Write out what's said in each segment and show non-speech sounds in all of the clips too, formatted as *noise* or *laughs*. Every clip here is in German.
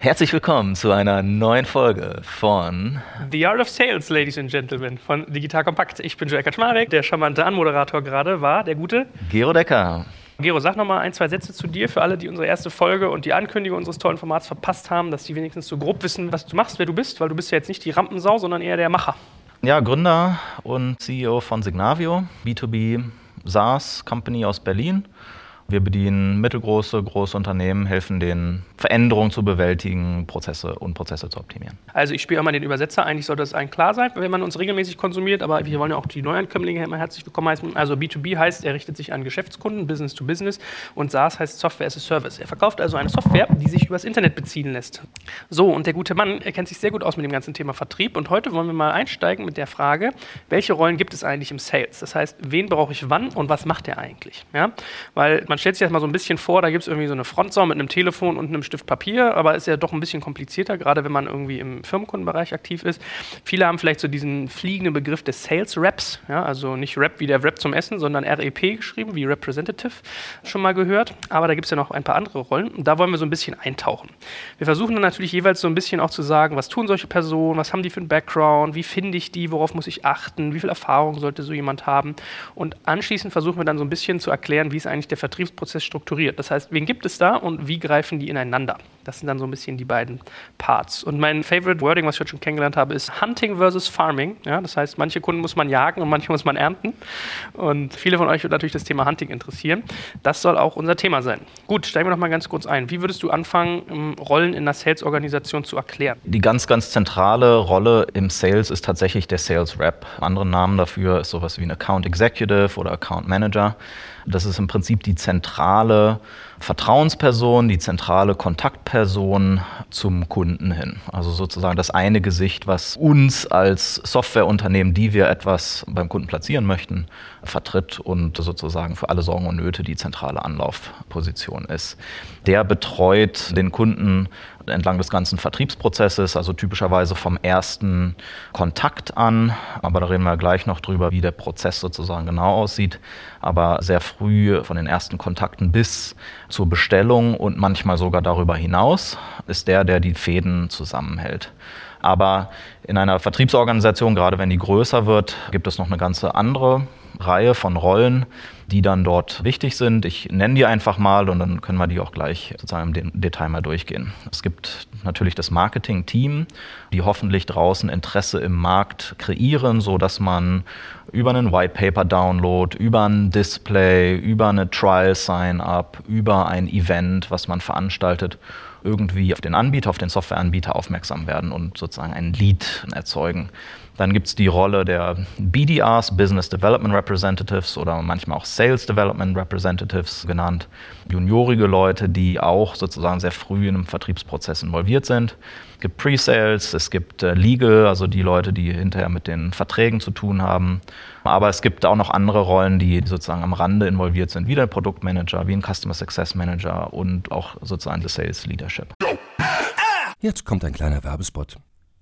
Herzlich willkommen zu einer neuen Folge von The Art of Sales, Ladies and Gentlemen, von Digital Kompakt. Ich bin Joel Kaczmarek. Der charmante Anmoderator gerade war der gute Gero Decker. Gero, sag nochmal ein, zwei Sätze zu dir für alle, die unsere erste Folge und die Ankündigung unseres tollen Formats verpasst haben, dass die wenigstens so grob wissen, was du machst, wer du bist, weil du bist ja jetzt nicht die Rampensau, sondern eher der Macher. Ja, Gründer und CEO von Signavio, B2B SaaS Company aus Berlin. Wir bedienen mittelgroße, große Unternehmen, helfen denen, Veränderungen zu bewältigen, Prozesse und Prozesse zu optimieren. Also ich spiele immer den Übersetzer. Eigentlich sollte das allen klar sein, wenn man uns regelmäßig konsumiert. Aber wir wollen ja auch die Neuankömmlinge immer herzlich willkommen heißen. Also B2B heißt, er richtet sich an Geschäftskunden, Business to Business. Und SaaS heißt Software as a Service. Er verkauft also eine Software, die sich übers Internet beziehen lässt. So, und der gute Mann, er kennt sich sehr gut aus mit dem ganzen Thema Vertrieb. Und heute wollen wir mal einsteigen mit der Frage, welche Rollen gibt es eigentlich im Sales? Das heißt, wen brauche ich wann und was macht er eigentlich? Ja? Weil man stellt sich das mal so ein bisschen vor, da gibt es irgendwie so eine Frontsau mit einem Telefon und einem Stift Papier, aber ist ja doch ein bisschen komplizierter, gerade wenn man irgendwie im Firmenkundenbereich aktiv ist. Viele haben vielleicht so diesen fliegenden Begriff des Sales Reps, ja, also nicht Rap wie der Rap zum Essen, sondern REP geschrieben, wie Representative, schon mal gehört. Aber da gibt es ja noch ein paar andere Rollen und da wollen wir so ein bisschen eintauchen. Wir versuchen dann natürlich jeweils so ein bisschen auch zu sagen, was tun solche Personen, was haben die für einen Background, wie finde ich die, worauf muss ich achten, wie viel Erfahrung sollte so jemand haben. Und anschließend versuchen wir dann so ein bisschen zu erklären, wie ist eigentlich der Vertriebsprozess strukturiert. Das heißt, wen gibt es da und wie greifen die ineinander? Das sind dann so ein bisschen die beiden Parts. Und mein Favorite Wording, was ich heute schon kennengelernt habe, ist Hunting versus Farming. Ja, das heißt, manche Kunden muss man jagen und manche muss man ernten. Und viele von euch wird natürlich das Thema Hunting interessieren. Das soll auch unser Thema sein. Gut, steigen wir noch mal ganz kurz ein. Wie würdest du anfangen, Rollen in der Sales-Organisation zu erklären? Die ganz, ganz zentrale Rolle im Sales ist tatsächlich der Sales Rep. Andere Namen dafür ist sowas wie ein Account Executive oder Account Manager. Das ist im Prinzip die zentrale Vertrauensperson, die zentrale Kontaktperson zum Kunden hin. Also sozusagen das eine Gesicht, was uns als Softwareunternehmen, die wir etwas beim Kunden platzieren möchten, vertritt und sozusagen für alle Sorgen und Nöte die zentrale Anlaufposition ist. Der betreut den Kunden entlang des ganzen Vertriebsprozesses, also typischerweise vom ersten Kontakt an. Aber da reden wir gleich noch drüber, wie der Prozess sozusagen genau aussieht. Aber sehr früh von den ersten Kontakten bis zur Bestellung und manchmal sogar darüber hinaus ist der, der die Fäden zusammenhält. Aber in einer Vertriebsorganisation, gerade wenn die größer wird, gibt es noch eine ganze andere Reihe von Rollen, die dann dort wichtig sind. Ich nenne die einfach mal und dann können wir die auch gleich sozusagen im Detail mal durchgehen. Es gibt natürlich das Marketing-Team, die hoffentlich draußen Interesse im Markt kreieren, so dass man über einen White Paper Download, über ein Display, über eine Trial Sign-up, über ein Event, was man veranstaltet, irgendwie auf den Anbieter, auf den Softwareanbieter aufmerksam werden und sozusagen ein Lead erzeugen. Dann gibt es die Rolle der BDRs, Business Development Representatives oder manchmal auch Sales Development Representatives genannt. Juniorige Leute, die auch sozusagen sehr früh in einem Vertriebsprozess involviert sind. Es gibt Pre-Sales, es gibt äh, Legal, also die Leute, die hinterher mit den Verträgen zu tun haben. Aber es gibt auch noch andere Rollen, die sozusagen am Rande involviert sind, wie der Produktmanager, wie ein Customer Success Manager und auch sozusagen das Sales Leadership. Jetzt kommt ein kleiner Werbespot.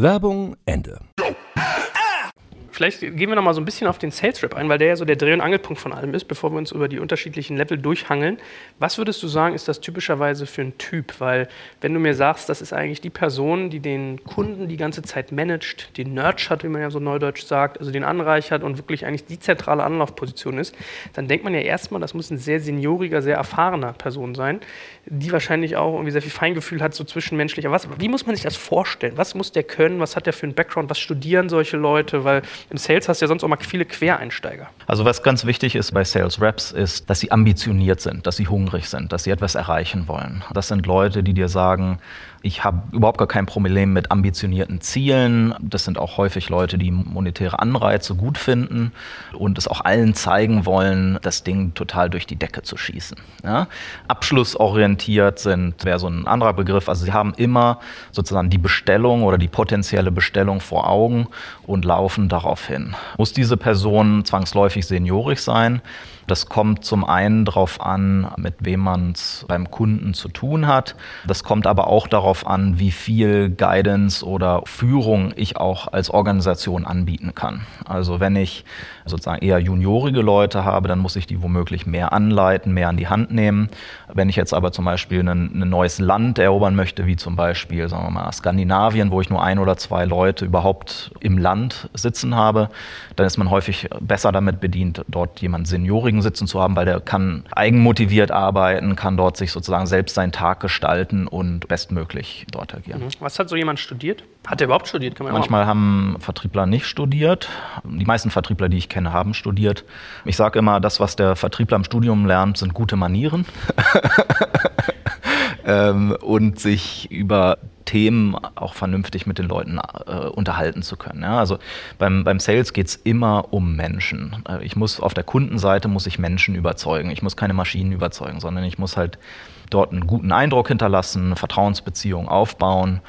Werbung Ende. Vielleicht gehen wir noch mal so ein bisschen auf den Sales Rep ein, weil der ja so der Dreh- und Angelpunkt von allem ist, bevor wir uns über die unterschiedlichen Level durchhangeln. Was würdest du sagen, ist das typischerweise für ein Typ? Weil wenn du mir sagst, das ist eigentlich die Person, die den Kunden die ganze Zeit managt, den nurtured, wie man ja so neudeutsch sagt, also den anreichert und wirklich eigentlich die zentrale Anlaufposition ist, dann denkt man ja erstmal, das muss ein sehr senioriger, sehr erfahrener Person sein, die wahrscheinlich auch irgendwie sehr viel Feingefühl hat, so zwischenmenschlicher. Was, wie muss man sich das vorstellen? Was muss der können? Was hat der für einen Background? Was studieren solche Leute? Weil im Sales hast du ja sonst auch mal viele Quereinsteiger. Also was ganz wichtig ist bei Sales Reps ist, dass sie ambitioniert sind, dass sie hungrig sind, dass sie etwas erreichen wollen. Das sind Leute, die dir sagen, ich habe überhaupt gar kein Problem mit ambitionierten Zielen. Das sind auch häufig Leute, die monetäre Anreize gut finden und es auch allen zeigen wollen, das Ding total durch die Decke zu schießen. Ja? Abschlussorientiert sind, wäre so ein anderer Begriff. Also sie haben immer sozusagen die Bestellung oder die potenzielle Bestellung vor Augen und laufen darauf hin. Muss diese Person zwangsläufig seniorig sein? Das kommt zum einen darauf an, mit wem man es beim Kunden zu tun hat. Das kommt aber auch darauf an, wie viel Guidance oder Führung ich auch als Organisation anbieten kann. Also wenn ich sozusagen eher juniorige Leute habe, dann muss ich die womöglich mehr anleiten, mehr an die Hand nehmen. Wenn ich jetzt aber zum Beispiel ein, ein neues Land erobern möchte, wie zum Beispiel, sagen wir mal, Skandinavien, wo ich nur ein oder zwei Leute überhaupt im Land sitzen habe, dann ist man häufig besser damit bedient, dort jemanden Seniorigen Kollegen sitzen zu haben, weil der kann eigenmotiviert arbeiten, kann dort sich sozusagen selbst seinen Tag gestalten und bestmöglich dort agieren. Mhm. Was hat so jemand studiert? Hat er überhaupt studiert? Manchmal haben Vertriebler nicht studiert. Die meisten Vertriebler, die ich kenne, haben studiert. Ich sage immer, das, was der Vertriebler im Studium lernt, sind gute Manieren. *laughs* ähm, und sich über Themen auch vernünftig mit den Leuten äh, unterhalten zu können. Ja, also beim, beim Sales geht es immer um Menschen. Äh, ich muss auf der Kundenseite muss ich Menschen überzeugen. Ich muss keine Maschinen überzeugen, sondern ich muss halt dort einen guten Eindruck hinterlassen, eine Vertrauensbeziehung aufbauen.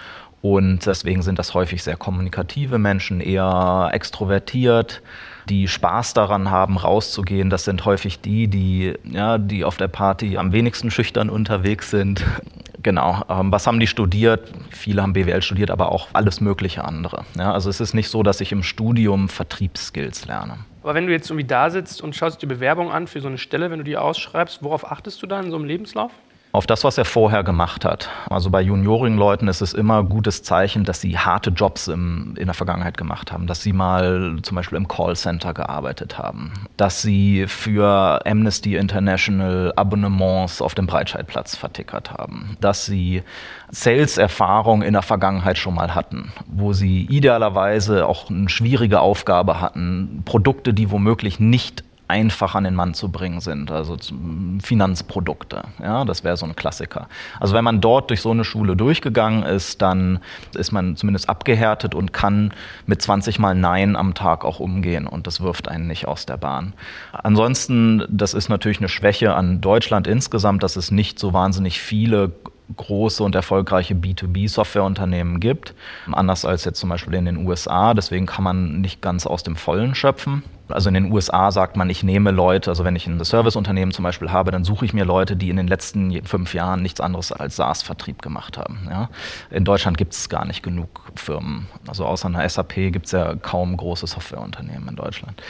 Und deswegen sind das häufig sehr kommunikative Menschen, eher extrovertiert, die Spaß daran haben, rauszugehen. Das sind häufig die, die, ja, die auf der Party am wenigsten schüchtern unterwegs sind. *laughs* Genau. Ähm, was haben die studiert? Viele haben BWL studiert, aber auch alles mögliche andere. Ja, also es ist nicht so, dass ich im Studium Vertriebsskills lerne. Aber wenn du jetzt irgendwie da sitzt und schaust die Bewerbung an für so eine Stelle, wenn du die ausschreibst, worauf achtest du da in so einem Lebenslauf? Auf das, was er vorher gemacht hat. Also bei juniorigen Leuten ist es immer ein gutes Zeichen, dass sie harte Jobs im, in der Vergangenheit gemacht haben, dass sie mal zum Beispiel im Callcenter gearbeitet haben, dass sie für Amnesty International Abonnements auf dem Breitscheidplatz vertickert haben, dass sie Sales-Erfahrung in der Vergangenheit schon mal hatten, wo sie idealerweise auch eine schwierige Aufgabe hatten, Produkte, die womöglich nicht einfach an den Mann zu bringen sind, also Finanzprodukte. Ja, das wäre so ein Klassiker. Also wenn man dort durch so eine Schule durchgegangen ist, dann ist man zumindest abgehärtet und kann mit 20 Mal Nein am Tag auch umgehen und das wirft einen nicht aus der Bahn. Ansonsten, das ist natürlich eine Schwäche an Deutschland insgesamt, dass es nicht so wahnsinnig viele große und erfolgreiche B2B-Softwareunternehmen gibt, anders als jetzt zum Beispiel in den USA. Deswegen kann man nicht ganz aus dem Vollen schöpfen. Also in den USA sagt man, ich nehme Leute, also wenn ich ein Serviceunternehmen zum Beispiel habe, dann suche ich mir Leute, die in den letzten fünf Jahren nichts anderes als SaaS-Vertrieb gemacht haben. Ja? In Deutschland gibt es gar nicht genug Firmen. Also außer einer SAP gibt es ja kaum große Softwareunternehmen in Deutschland.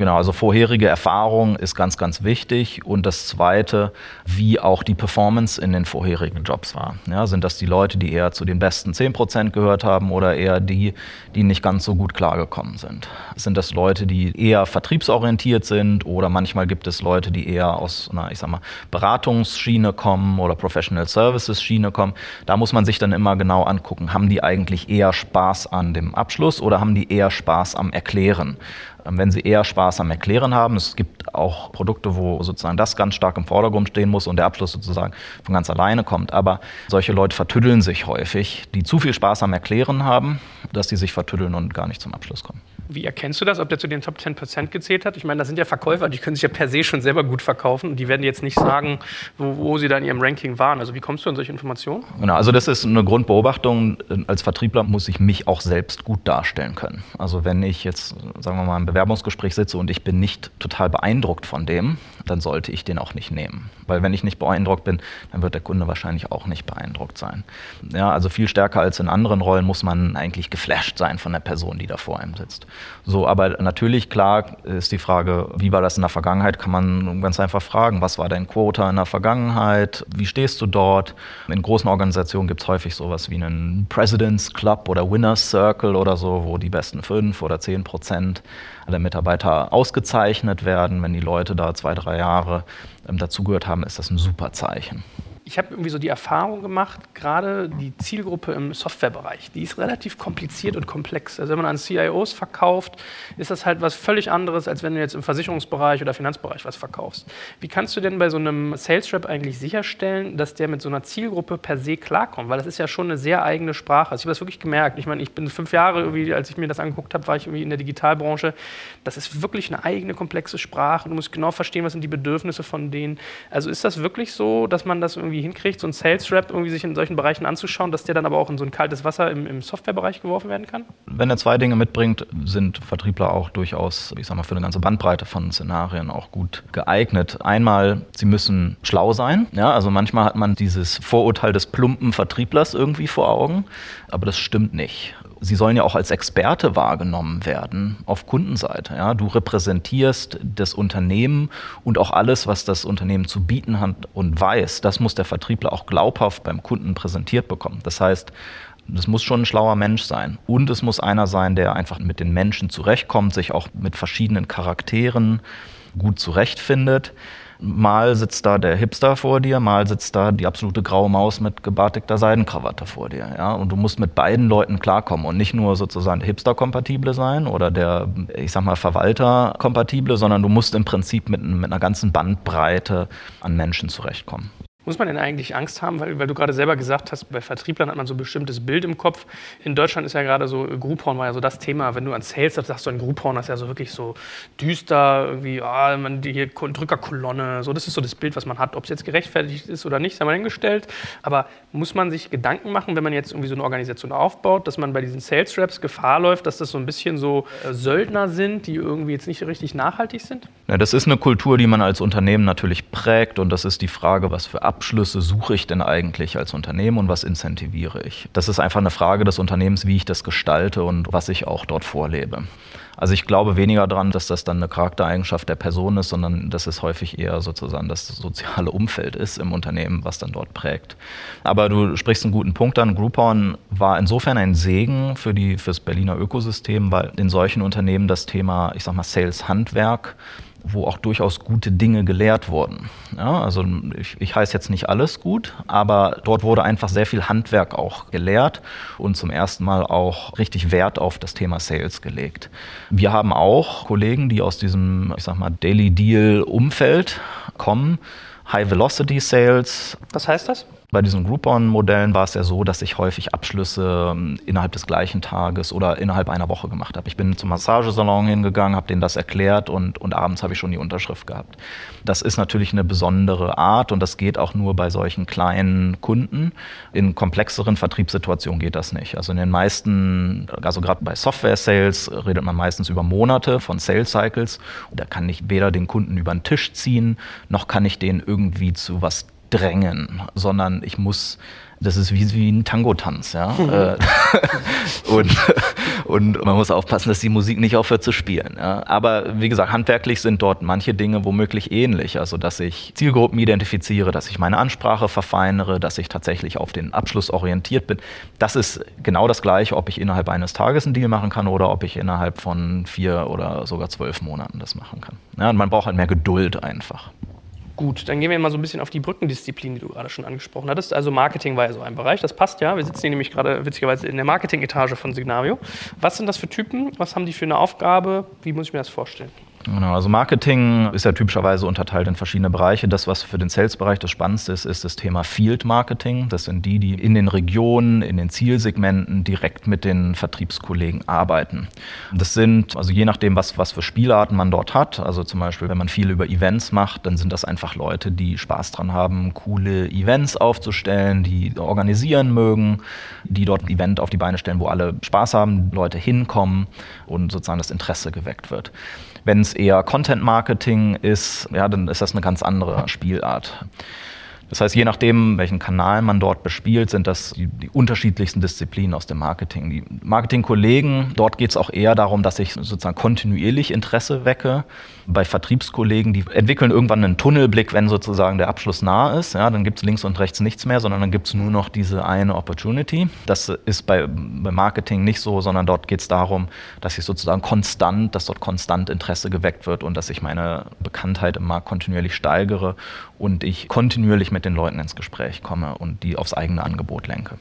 Genau, also vorherige Erfahrung ist ganz, ganz wichtig. Und das Zweite, wie auch die Performance in den vorherigen Jobs war. Ja, sind das die Leute, die eher zu den besten 10% gehört haben oder eher die, die nicht ganz so gut klargekommen sind? Sind das Leute, die eher vertriebsorientiert sind oder manchmal gibt es Leute, die eher aus einer, ich sag mal, Beratungsschiene kommen oder Professional Services Schiene kommen? Da muss man sich dann immer genau angucken, haben die eigentlich eher Spaß an dem Abschluss oder haben die eher Spaß am Erklären? Ähm, wenn sie eher Spaß am Erklären haben. Es gibt auch Produkte, wo sozusagen das ganz stark im Vordergrund stehen muss und der Abschluss sozusagen von ganz alleine kommt. Aber solche Leute vertüddeln sich häufig, die zu viel Spaß am Erklären haben, dass sie sich vertüddeln und gar nicht zum Abschluss kommen. Wie erkennst du das, ob der zu den Top 10% gezählt hat? Ich meine, das sind ja Verkäufer, die können sich ja per se schon selber gut verkaufen und die werden jetzt nicht sagen, wo, wo sie da in ihrem Ranking waren. Also wie kommst du an solche Informationen? Genau, also das ist eine Grundbeobachtung. Als Vertriebler muss ich mich auch selbst gut darstellen können. Also wenn ich jetzt, sagen wir mal, im Bewerbungsgespräch sitze und ich bin nicht total beeindruckt von dem, dann sollte ich den auch nicht nehmen. Weil wenn ich nicht beeindruckt bin, dann wird der Kunde wahrscheinlich auch nicht beeindruckt sein. Ja, also viel stärker als in anderen Rollen muss man eigentlich geflasht sein von der Person, die da vor einem sitzt. So, aber natürlich, klar, ist die Frage, wie war das in der Vergangenheit, kann man ganz einfach fragen, was war dein Quota in der Vergangenheit, wie stehst du dort? In großen Organisationen gibt es häufig sowas wie einen President's Club oder Winner's Circle oder so, wo die besten fünf oder zehn Prozent aller Mitarbeiter ausgezeichnet werden. Wenn die Leute da zwei, drei Jahre ähm, dazugehört haben, ist das ein super Zeichen ich habe irgendwie so die Erfahrung gemacht, gerade die Zielgruppe im Softwarebereich, die ist relativ kompliziert und komplex. Also wenn man an CIOs verkauft, ist das halt was völlig anderes, als wenn du jetzt im Versicherungsbereich oder Finanzbereich was verkaufst. Wie kannst du denn bei so einem Sales Rep eigentlich sicherstellen, dass der mit so einer Zielgruppe per se klarkommt? Weil das ist ja schon eine sehr eigene Sprache. Also ich habe das wirklich gemerkt. Ich meine, ich bin fünf Jahre, irgendwie, als ich mir das angeguckt habe, war ich irgendwie in der Digitalbranche. Das ist wirklich eine eigene komplexe Sprache. Du musst genau verstehen, was sind die Bedürfnisse von denen. Also ist das wirklich so, dass man das irgendwie irgendwie hinkriegt, so einen Sales Rep irgendwie sich in solchen Bereichen anzuschauen, dass der dann aber auch in so ein kaltes Wasser im, im Softwarebereich geworfen werden kann? Wenn er zwei Dinge mitbringt, sind Vertriebler auch durchaus, ich sag mal, für eine ganze Bandbreite von Szenarien auch gut geeignet. Einmal, sie müssen schlau sein. Ja, also manchmal hat man dieses Vorurteil des plumpen Vertrieblers irgendwie vor Augen, aber das stimmt nicht. Sie sollen ja auch als Experte wahrgenommen werden auf Kundenseite. Ja? Du repräsentierst das Unternehmen und auch alles, was das Unternehmen zu bieten hat und weiß. Das muss der Vertriebler auch glaubhaft beim Kunden präsentiert bekommen. Das heißt, das muss schon ein schlauer Mensch sein. Und es muss einer sein, der einfach mit den Menschen zurechtkommt, sich auch mit verschiedenen Charakteren gut zurechtfindet. Mal sitzt da der Hipster vor dir, mal sitzt da die absolute graue Maus mit gebartigter Seidenkrawatte vor dir. Ja? Und du musst mit beiden Leuten klarkommen und nicht nur sozusagen der Hipster-Kompatible sein oder der, ich sag mal, Verwalter-Kompatible, sondern du musst im Prinzip mit, mit einer ganzen Bandbreite an Menschen zurechtkommen. Muss man denn eigentlich Angst haben, weil, weil du gerade selber gesagt hast, bei Vertrieblern hat man so ein bestimmtes Bild im Kopf. In Deutschland ist ja gerade so, Groupon war ja so das Thema, wenn du an Sales sagst, sagst du ein Groupon, das ist ja so wirklich so düster, irgendwie, ah, man, die hier Drückerkolonne, so, das ist so das Bild, was man hat. Ob es jetzt gerechtfertigt ist oder nicht, sei mal hingestellt. Aber muss man sich Gedanken machen, wenn man jetzt irgendwie so eine Organisation aufbaut, dass man bei diesen Sales Reps Gefahr läuft, dass das so ein bisschen so äh, Söldner sind, die irgendwie jetzt nicht richtig nachhaltig sind? Ja, das ist eine Kultur, die man als Unternehmen natürlich prägt und das ist die Frage, was für Abschlüsse suche ich denn eigentlich als Unternehmen und was incentiviere ich? Das ist einfach eine Frage des Unternehmens, wie ich das gestalte und was ich auch dort vorlebe. Also ich glaube weniger daran, dass das dann eine Charaktereigenschaft der Person ist, sondern dass es häufig eher sozusagen das soziale Umfeld ist im Unternehmen, was dann dort prägt. Aber du sprichst einen guten Punkt an. Groupon war insofern ein Segen für, das Berliner Ökosystem, weil in solchen Unternehmen das Thema, ich sag mal, Sales-Handwerk wo auch durchaus gute Dinge gelehrt wurden. Ja, also ich, ich heiße jetzt nicht alles gut, aber dort wurde einfach sehr viel Handwerk auch gelehrt und zum ersten Mal auch richtig Wert auf das Thema Sales gelegt. Wir haben auch Kollegen, die aus diesem, ich sag mal, Daily Deal Umfeld kommen. High Velocity Sales. Was heißt das? Bei diesen Groupon-Modellen war es ja so, dass ich häufig Abschlüsse ähm, innerhalb des gleichen Tages oder innerhalb einer Woche gemacht habe. Ich bin zum Massagesalon hingegangen, habe denen das erklärt und, und abends habe ich schon die Unterschrift gehabt. Das ist natürlich eine besondere Art und das geht auch nur bei solchen kleinen Kunden. In komplexeren Vertriebssituationen geht das nicht. Also in den meisten, also gerade bei Software-Sales redet man meistens über Monate von Sales-Cycles und da kann ich weder den Kunden über den Tisch ziehen, noch kann ich den irgendwie zu was drängen, sondern ich muss, das ist wie, wie ein Tango-Tanz, ja. Äh, *laughs* und, und man muss aufpassen, dass die Musik nicht aufhört zu spielen. Ja? Aber wie gesagt, handwerklich sind dort manche Dinge womöglich ähnlich. Also, dass ich Zielgruppen identifiziere, dass ich meine Ansprache verfeinere, dass ich tatsächlich auf den Abschluss orientiert bin. Das ist genau das Gleiche, ob ich innerhalb eines Tages einen Deal machen kann oder ob ich innerhalb von vier oder sogar zwölf Monaten das machen kann. Ja, und man braucht halt mehr Geduld einfach. Gut, dann gehen wir mal so ein bisschen auf die Brückendisziplin, die du gerade schon angesprochen hattest. Also Marketing war ja so ein Bereich, das passt ja. Wir sitzen hier nämlich gerade witzigerweise in der Marketing-Etage von Signavio. Was sind das für Typen? Was haben die für eine Aufgabe? Wie muss ich mir das vorstellen? Genau, also Marketing ist ja typischerweise unterteilt in verschiedene Bereiche. Das, was für den Sales-Bereich das Spannendste ist, ist das Thema Field Marketing. Das sind die, die in den Regionen, in den Zielsegmenten direkt mit den Vertriebskollegen arbeiten. Das sind, also je nachdem, was, was für Spielarten man dort hat, also zum Beispiel, wenn man viel über Events macht, dann sind das einfach Leute, die Spaß dran haben, coole Events aufzustellen, die organisieren mögen, die dort ein Event auf die Beine stellen, wo alle Spaß haben, Leute hinkommen und sozusagen das Interesse geweckt wird. Wenn es eher Content Marketing ist, ja, dann ist das eine ganz andere Spielart. Das heißt, je nachdem, welchen Kanal man dort bespielt, sind das die, die unterschiedlichsten Disziplinen aus dem Marketing. Die Marketingkollegen, dort geht es auch eher darum, dass ich sozusagen kontinuierlich Interesse wecke. Bei Vertriebskollegen, die entwickeln irgendwann einen Tunnelblick, wenn sozusagen der Abschluss nah ist. Ja, dann gibt es links und rechts nichts mehr, sondern dann gibt es nur noch diese eine Opportunity. Das ist bei, bei Marketing nicht so, sondern dort geht es darum, dass ich sozusagen konstant, dass dort konstant Interesse geweckt wird und dass ich meine Bekanntheit im Markt kontinuierlich steigere und ich kontinuierlich mit den Leuten ins Gespräch komme und die aufs eigene Angebot lenke.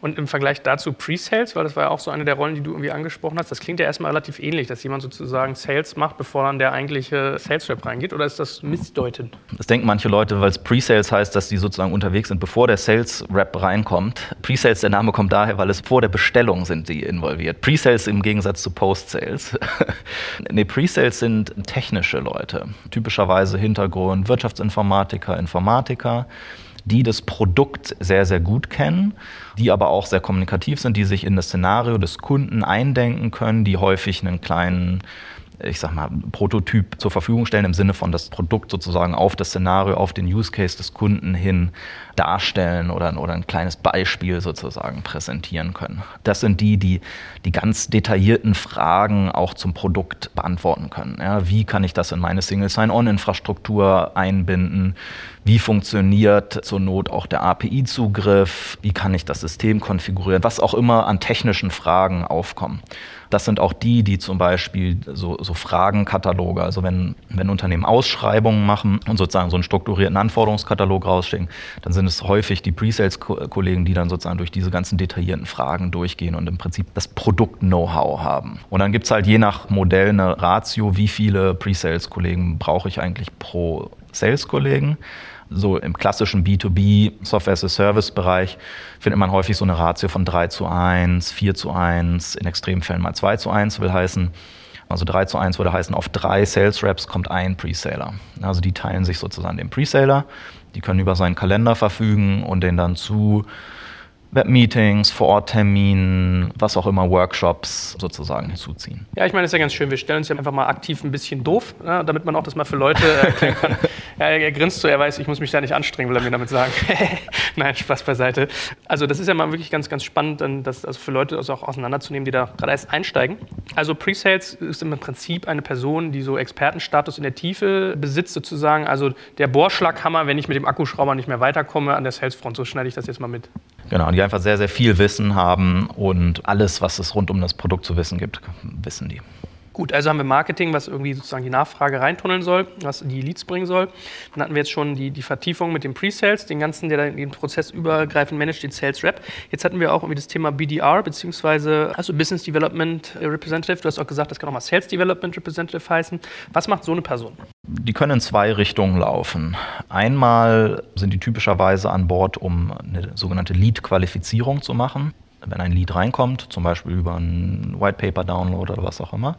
Und im Vergleich dazu Pre-Sales, weil das war ja auch so eine der Rollen, die du irgendwie angesprochen hast, das klingt ja erstmal relativ ähnlich, dass jemand sozusagen Sales macht, bevor dann der eigentliche Sales-Rep reingeht, oder ist das missdeutend? Das denken manche Leute, weil es Pre-Sales heißt, dass die sozusagen unterwegs sind, bevor der Sales-Rep reinkommt. Pre-Sales, der Name kommt daher, weil es vor der Bestellung sind die involviert. Pre-Sales im Gegensatz zu Post-Sales. *laughs* nee, Pre-Sales sind technische Leute, typischerweise Hintergrund Wirtschaftsinformatiker, Informatiker die das Produkt sehr, sehr gut kennen, die aber auch sehr kommunikativ sind, die sich in das Szenario des Kunden eindenken können, die häufig einen kleinen ich sag mal, Prototyp zur Verfügung stellen, im Sinne von das Produkt sozusagen auf das Szenario, auf den Use Case des Kunden hin darstellen oder, oder ein kleines Beispiel sozusagen präsentieren können. Das sind die, die die ganz detaillierten Fragen auch zum Produkt beantworten können. Ja, wie kann ich das in meine Single Sign-On-Infrastruktur einbinden? Wie funktioniert zur Not auch der API-Zugriff? Wie kann ich das System konfigurieren? Was auch immer an technischen Fragen aufkommen. Das sind auch die, die zum Beispiel so, so Fragenkataloge, also wenn, wenn Unternehmen Ausschreibungen machen und sozusagen so einen strukturierten Anforderungskatalog rausschicken, dann sind es häufig die Pre-Sales-Kollegen, die dann sozusagen durch diese ganzen detaillierten Fragen durchgehen und im Prinzip das Produkt-Know-how haben. Und dann gibt es halt je nach Modell eine Ratio, wie viele Pre-Sales-Kollegen brauche ich eigentlich pro Sales-Kollegen so im klassischen B2B Software as a Service Bereich findet man häufig so eine Ratio von 3 zu 1, 4 zu 1, in Extremfällen mal 2 zu 1 will heißen. Also 3 zu 1 würde heißen, auf drei Sales Reps kommt ein Preseller. Also die teilen sich sozusagen den Preseller, die können über seinen Kalender verfügen und den dann zu Webmeetings, Vorortterminen, was auch immer, Workshops sozusagen hinzuziehen. Ja, ich meine, das ist ja ganz schön. Wir stellen uns ja einfach mal aktiv ein bisschen doof, ne, damit man auch das mal für Leute erklären kann. *laughs* ja, er grinst so, er weiß, ich muss mich da nicht anstrengen, will er mir damit sagen. *laughs* Nein, Spaß beiseite. Also das ist ja mal wirklich ganz, ganz spannend, das also für Leute also auch auseinanderzunehmen, die da gerade erst einsteigen. Also Pre-Sales ist im Prinzip eine Person, die so Expertenstatus in der Tiefe besitzt sozusagen. Also der Bohrschlaghammer, wenn ich mit dem Akkuschrauber nicht mehr weiterkomme an der Salesfront. So schneide ich das jetzt mal mit. Genau, die einfach sehr, sehr viel Wissen haben und alles, was es rund um das Produkt zu wissen gibt, wissen die. Gut, also haben wir Marketing, was irgendwie sozusagen die Nachfrage reintunneln soll, was die Leads bringen soll. Dann hatten wir jetzt schon die, die Vertiefung mit dem Pre-Sales, den ganzen, der den Prozess übergreifend managt, den Sales Rep. Jetzt hatten wir auch irgendwie das Thema BDR, beziehungsweise also Business Development Representative. Du hast auch gesagt, das kann auch mal Sales Development Representative heißen. Was macht so eine Person? Die können in zwei Richtungen laufen. Einmal sind die typischerweise an Bord, um eine sogenannte Lead-Qualifizierung zu machen wenn ein Lied reinkommt, zum Beispiel über einen White Paper Download oder was auch immer,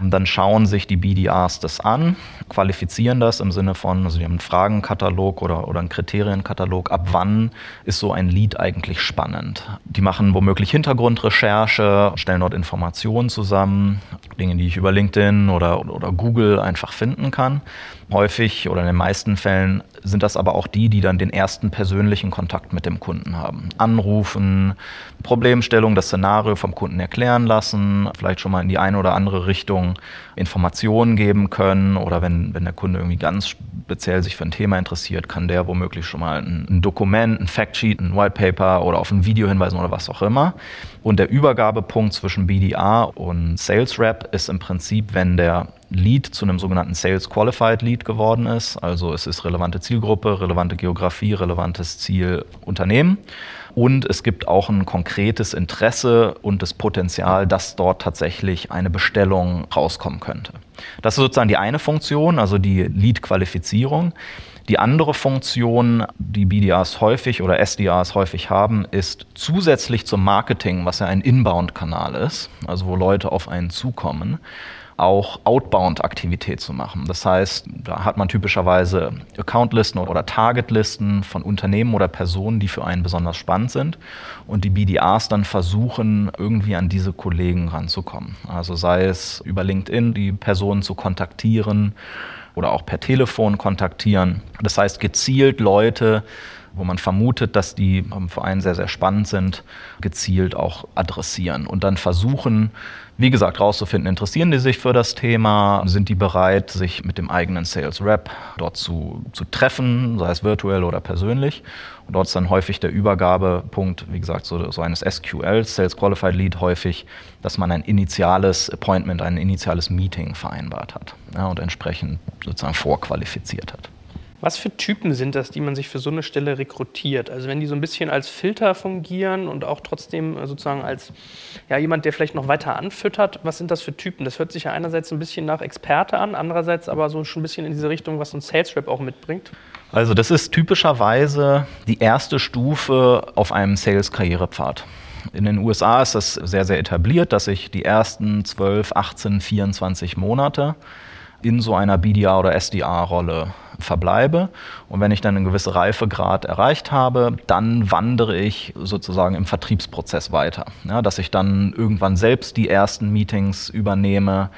dann schauen sich die BDRs das an, qualifizieren das im Sinne von, also die haben einen Fragenkatalog oder, oder einen Kriterienkatalog, ab wann ist so ein Lied eigentlich spannend. Die machen womöglich Hintergrundrecherche, stellen dort Informationen zusammen, Dinge, die ich über LinkedIn oder, oder Google einfach finden kann. Häufig oder in den meisten Fällen sind das aber auch die, die dann den ersten persönlichen Kontakt mit dem Kunden haben. Anrufen, Problemstellung, das Szenario vom Kunden erklären lassen, vielleicht schon mal in die eine oder andere Richtung Informationen geben können oder wenn, wenn der Kunde irgendwie ganz speziell sich für ein Thema interessiert, kann der womöglich schon mal ein, ein Dokument, ein Factsheet, ein White Paper oder auf ein Video hinweisen oder was auch immer. Und der Übergabepunkt zwischen BDA und Sales Rep ist im Prinzip, wenn der Lead zu einem sogenannten Sales Qualified Lead geworden ist. Also es ist relevante Zielgruppe, relevante Geografie, relevantes Ziel Unternehmen. Und es gibt auch ein konkretes Interesse und das Potenzial, dass dort tatsächlich eine Bestellung rauskommen könnte. Das ist sozusagen die eine Funktion, also die Lead-Qualifizierung. Die andere Funktion, die BDRs häufig oder SDRs häufig haben, ist zusätzlich zum Marketing, was ja ein Inbound-Kanal ist, also wo Leute auf einen zukommen, auch Outbound-Aktivität zu machen. Das heißt, da hat man typischerweise Accountlisten oder Targetlisten von Unternehmen oder Personen, die für einen besonders spannend sind und die BDAs dann versuchen, irgendwie an diese Kollegen ranzukommen. Also sei es über LinkedIn die Personen zu kontaktieren, oder auch per Telefon kontaktieren. Das heißt, gezielt Leute, wo man vermutet, dass die für einen sehr, sehr spannend sind, gezielt auch adressieren und dann versuchen, wie gesagt, rauszufinden, interessieren die sich für das Thema, sind die bereit, sich mit dem eigenen Sales Rep dort zu, zu treffen, sei es virtuell oder persönlich. Und dort ist dann häufig der Übergabepunkt, wie gesagt, so, so eines SQL, Sales Qualified Lead, häufig, dass man ein initiales Appointment, ein initiales Meeting vereinbart hat ja, und entsprechend sozusagen vorqualifiziert hat. Was für Typen sind das, die man sich für so eine Stelle rekrutiert? Also wenn die so ein bisschen als Filter fungieren und auch trotzdem äh, sozusagen als ja, jemand, der vielleicht noch weiter anfüttert, was sind das für Typen? Das hört sich ja einerseits ein bisschen nach Experte an, andererseits aber so schon ein bisschen in diese Richtung, was so ein Sales Rep auch mitbringt. Also das ist typischerweise die erste Stufe auf einem Sales-Karrierepfad. In den USA ist das sehr, sehr etabliert, dass ich die ersten 12, 18, 24 Monate in so einer BDA oder SDA-Rolle verbleibe. Und wenn ich dann einen gewissen Reifegrad erreicht habe, dann wandere ich sozusagen im Vertriebsprozess weiter. Ja, dass ich dann irgendwann selbst die ersten Meetings übernehme,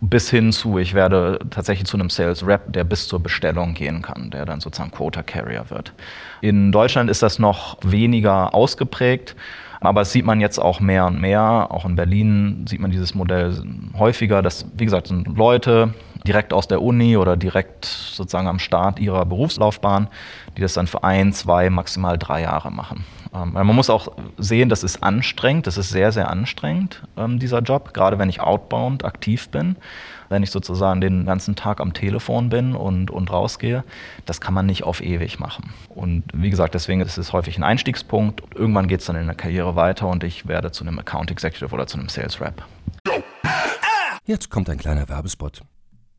bis hin zu, ich werde tatsächlich zu einem Sales Rep, der bis zur Bestellung gehen kann, der dann sozusagen Quota Carrier wird. In Deutschland ist das noch weniger ausgeprägt. Aber das sieht man jetzt auch mehr und mehr. Auch in Berlin sieht man dieses Modell häufiger. Das, wie gesagt, sind Leute direkt aus der Uni oder direkt sozusagen am Start ihrer Berufslaufbahn, die das dann für ein, zwei, maximal drei Jahre machen. Ähm, man muss auch sehen, das ist anstrengend, das ist sehr, sehr anstrengend, ähm, dieser Job, gerade wenn ich outbound aktiv bin wenn ich sozusagen den ganzen Tag am Telefon bin und, und rausgehe, das kann man nicht auf ewig machen. Und wie gesagt, deswegen ist es häufig ein Einstiegspunkt. Irgendwann geht es dann in der Karriere weiter und ich werde zu einem Account Executive oder zu einem Sales Rep. Jetzt kommt ein kleiner Werbespot.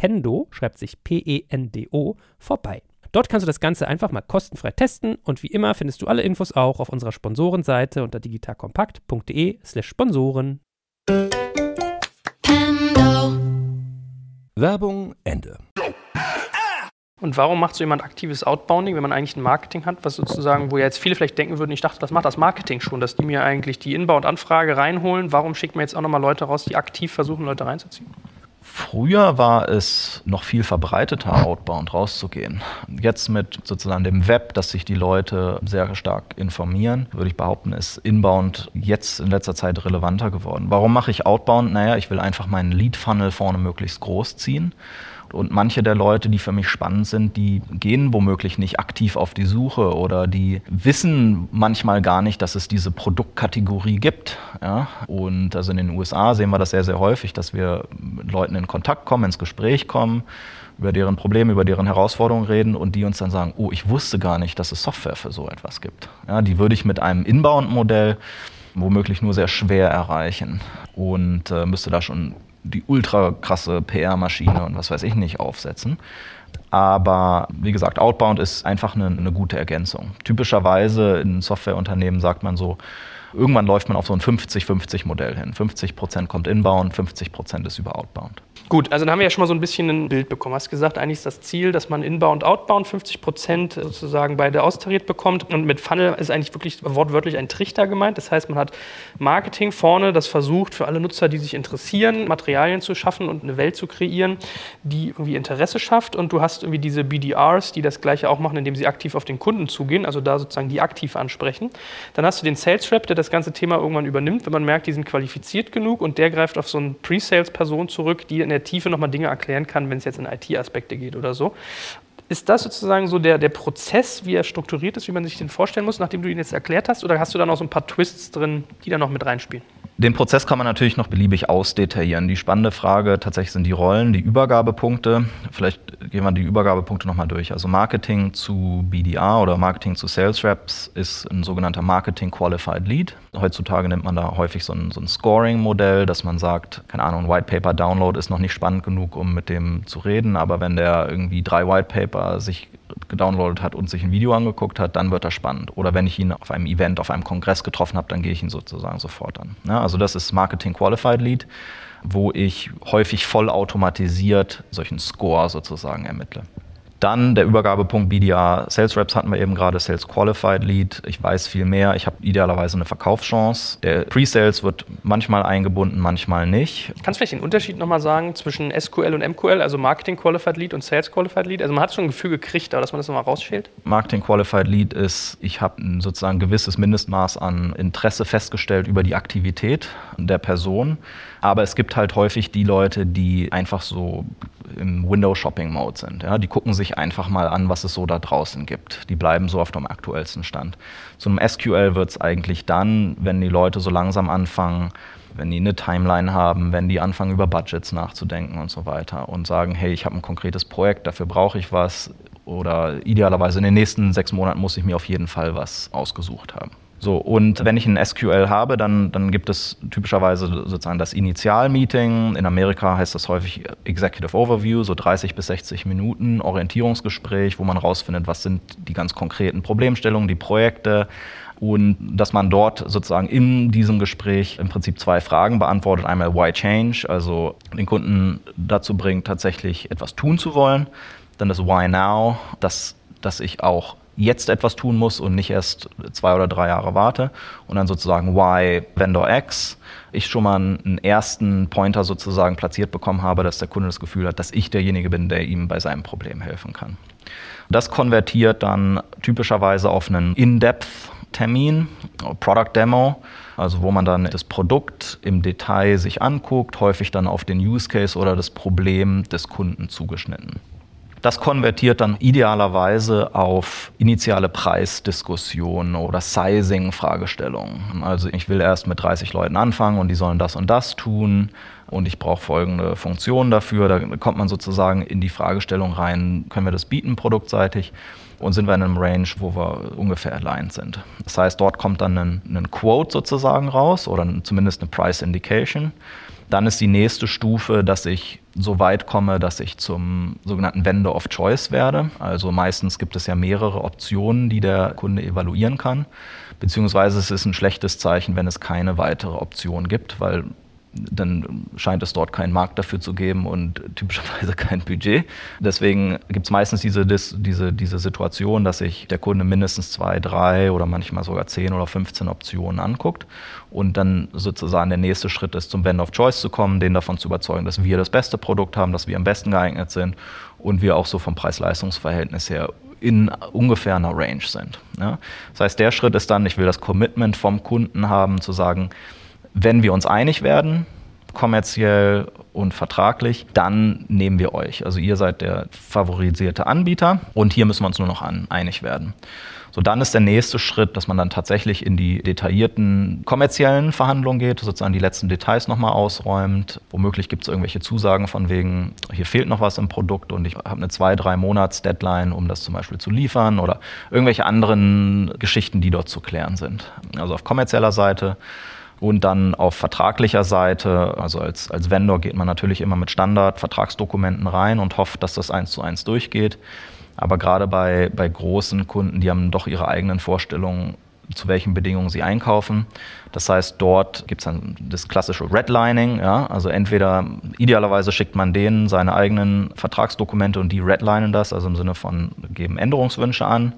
Pendo, schreibt sich P-E-N-D-O, vorbei. Dort kannst du das Ganze einfach mal kostenfrei testen und wie immer findest du alle Infos auch auf unserer Sponsorenseite unter digitalkompakt.de/slash Sponsoren. Werbung Ende. Und warum macht so jemand aktives Outbounding, wenn man eigentlich ein Marketing hat, was sozusagen, wo ja jetzt viele vielleicht denken würden, ich dachte, das macht das Marketing schon, dass die mir eigentlich die Inbound-Anfrage reinholen. Warum schickt man jetzt auch nochmal Leute raus, die aktiv versuchen, Leute reinzuziehen? Früher war es noch viel verbreiteter, outbound rauszugehen. Jetzt mit sozusagen dem Web, dass sich die Leute sehr stark informieren, würde ich behaupten, ist inbound jetzt in letzter Zeit relevanter geworden. Warum mache ich outbound? Naja, ich will einfach meinen Lead-Funnel vorne möglichst groß ziehen und manche der Leute, die für mich spannend sind, die gehen womöglich nicht aktiv auf die Suche oder die wissen manchmal gar nicht, dass es diese Produktkategorie gibt. Ja? Und also in den USA sehen wir das sehr, sehr häufig, dass wir mit Leuten in Kontakt kommen, ins Gespräch kommen, über deren Probleme, über deren Herausforderungen reden und die uns dann sagen, oh, ich wusste gar nicht, dass es Software für so etwas gibt. Ja, die würde ich mit einem Inbound-Modell womöglich nur sehr schwer erreichen und äh, müsste da schon die ultra krasse PR-Maschine und was weiß ich nicht aufsetzen. Aber wie gesagt, Outbound ist einfach eine, eine gute Ergänzung. Typischerweise in Softwareunternehmen sagt man so, irgendwann läuft man auf so ein 50-50-Modell hin. 50% kommt inbound, 50% ist über Outbound. Gut, also dann haben wir ja schon mal so ein bisschen ein Bild bekommen. Du hast gesagt, eigentlich ist das Ziel, dass man Inbound, Outbound 50 Prozent sozusagen beide austariert bekommt. Und mit Funnel ist eigentlich wirklich wortwörtlich ein Trichter gemeint. Das heißt, man hat Marketing vorne, das versucht für alle Nutzer, die sich interessieren, Materialien zu schaffen und eine Welt zu kreieren, die irgendwie Interesse schafft. Und du hast irgendwie diese BDRs, die das Gleiche auch machen, indem sie aktiv auf den Kunden zugehen, also da sozusagen die aktiv ansprechen. Dann hast du den Sales Rep, der das ganze Thema irgendwann übernimmt, wenn man merkt, die sind qualifiziert genug und der greift auf so eine Pre-Sales-Person zurück, die in der Tiefe nochmal Dinge erklären kann, wenn es jetzt in IT-Aspekte geht oder so. Ist das sozusagen so der, der Prozess, wie er strukturiert ist, wie man sich den vorstellen muss, nachdem du ihn jetzt erklärt hast? Oder hast du da noch so ein paar Twists drin, die da noch mit reinspielen? Den Prozess kann man natürlich noch beliebig ausdetaillieren. Die spannende Frage tatsächlich sind die Rollen, die Übergabepunkte. Vielleicht gehen wir die Übergabepunkte nochmal durch. Also Marketing zu BDR oder Marketing zu Sales Reps ist ein sogenannter Marketing Qualified Lead. Heutzutage nimmt man da häufig so ein, so ein Scoring-Modell, dass man sagt, keine Ahnung, ein White Paper Download ist noch nicht spannend genug, um mit dem zu reden, aber wenn der irgendwie drei White Paper sich gedownloadet hat und sich ein Video angeguckt hat, dann wird das spannend. Oder wenn ich ihn auf einem Event, auf einem Kongress getroffen habe, dann gehe ich ihn sozusagen sofort an. Ja, also das ist Marketing Qualified Lead, wo ich häufig vollautomatisiert solchen Score sozusagen ermittle. Dann der Übergabepunkt BDR Sales Reps hatten wir eben gerade, Sales Qualified Lead. Ich weiß viel mehr. Ich habe idealerweise eine Verkaufschance. Der Pre-Sales wird manchmal eingebunden, manchmal nicht. Kannst du vielleicht den Unterschied nochmal sagen zwischen SQL und MQL, also Marketing Qualified Lead und Sales Qualified Lead? Also man hat schon ein Gefühl gekriegt, aber dass man das nochmal rausschält? Marketing Qualified Lead ist, ich habe sozusagen ein gewisses Mindestmaß an Interesse festgestellt über die Aktivität der Person. Aber es gibt halt häufig die Leute, die einfach so im Window-Shopping-Mode sind. Ja? Die gucken sich einfach mal an, was es so da draußen gibt. Die bleiben so auf dem aktuellsten Stand. Zu einem SQL wird es eigentlich dann, wenn die Leute so langsam anfangen, wenn die eine Timeline haben, wenn die anfangen, über Budgets nachzudenken und so weiter und sagen, hey, ich habe ein konkretes Projekt, dafür brauche ich was oder idealerweise in den nächsten sechs Monaten muss ich mir auf jeden Fall was ausgesucht haben. So, und wenn ich ein SQL habe, dann, dann gibt es typischerweise sozusagen das Initialmeeting. In Amerika heißt das häufig Executive Overview, so 30 bis 60 Minuten Orientierungsgespräch, wo man rausfindet, was sind die ganz konkreten Problemstellungen, die Projekte, und dass man dort sozusagen in diesem Gespräch im Prinzip zwei Fragen beantwortet. Einmal Why Change, also den Kunden dazu bringt, tatsächlich etwas tun zu wollen. Dann das Why Now, dass, dass ich auch jetzt etwas tun muss und nicht erst zwei oder drei Jahre warte. Und dann sozusagen Why Vendor X. Ich schon mal einen ersten Pointer sozusagen platziert bekommen habe, dass der Kunde das Gefühl hat, dass ich derjenige bin, der ihm bei seinem Problem helfen kann. Das konvertiert dann typischerweise auf einen In-Depth-Termin, Product Demo, also wo man dann das Produkt im Detail sich anguckt, häufig dann auf den Use Case oder das Problem des Kunden zugeschnitten. Das konvertiert dann idealerweise auf initiale Preisdiskussionen oder Sizing-Fragestellungen. Also ich will erst mit 30 Leuten anfangen und die sollen das und das tun und ich brauche folgende Funktionen dafür. Da kommt man sozusagen in die Fragestellung rein, können wir das bieten produktseitig und sind wir in einem Range, wo wir ungefähr aligned sind. Das heißt, dort kommt dann ein, ein Quote sozusagen raus oder zumindest eine Price Indication. Dann ist die nächste Stufe, dass ich so weit komme, dass ich zum sogenannten Vendor of Choice werde. Also meistens gibt es ja mehrere Optionen, die der Kunde evaluieren kann. Beziehungsweise es ist ein schlechtes Zeichen, wenn es keine weitere Option gibt, weil dann scheint es dort keinen Markt dafür zu geben und typischerweise *laughs* kein Budget. Deswegen gibt es meistens diese, diese, diese Situation, dass sich der Kunde mindestens zwei, drei oder manchmal sogar zehn oder 15 Optionen anguckt und dann sozusagen der nächste Schritt ist, zum Vendor of Choice zu kommen, den davon zu überzeugen, dass wir das beste Produkt haben, dass wir am besten geeignet sind und wir auch so vom Preis-Leistungs-Verhältnis her in ungefähr einer Range sind. Ja? Das heißt, der Schritt ist dann, ich will das Commitment vom Kunden haben, zu sagen, wenn wir uns einig werden, kommerziell und vertraglich, dann nehmen wir euch. Also ihr seid der favorisierte Anbieter und hier müssen wir uns nur noch an, einig werden. So, dann ist der nächste Schritt, dass man dann tatsächlich in die detaillierten kommerziellen Verhandlungen geht, sozusagen die letzten Details nochmal ausräumt. Womöglich gibt es irgendwelche Zusagen von wegen, hier fehlt noch was im Produkt und ich habe eine zwei, drei Monats Deadline, um das zum Beispiel zu liefern oder irgendwelche anderen Geschichten, die dort zu klären sind. Also auf kommerzieller Seite und dann auf vertraglicher Seite, also als, als Vendor geht man natürlich immer mit Standard-Vertragsdokumenten rein und hofft, dass das eins zu eins durchgeht. Aber gerade bei, bei großen Kunden, die haben doch ihre eigenen Vorstellungen, zu welchen Bedingungen sie einkaufen. Das heißt, dort gibt es dann das klassische Redlining. Ja? Also entweder idealerweise schickt man denen seine eigenen Vertragsdokumente und die redlinen das, also im Sinne von geben Änderungswünsche an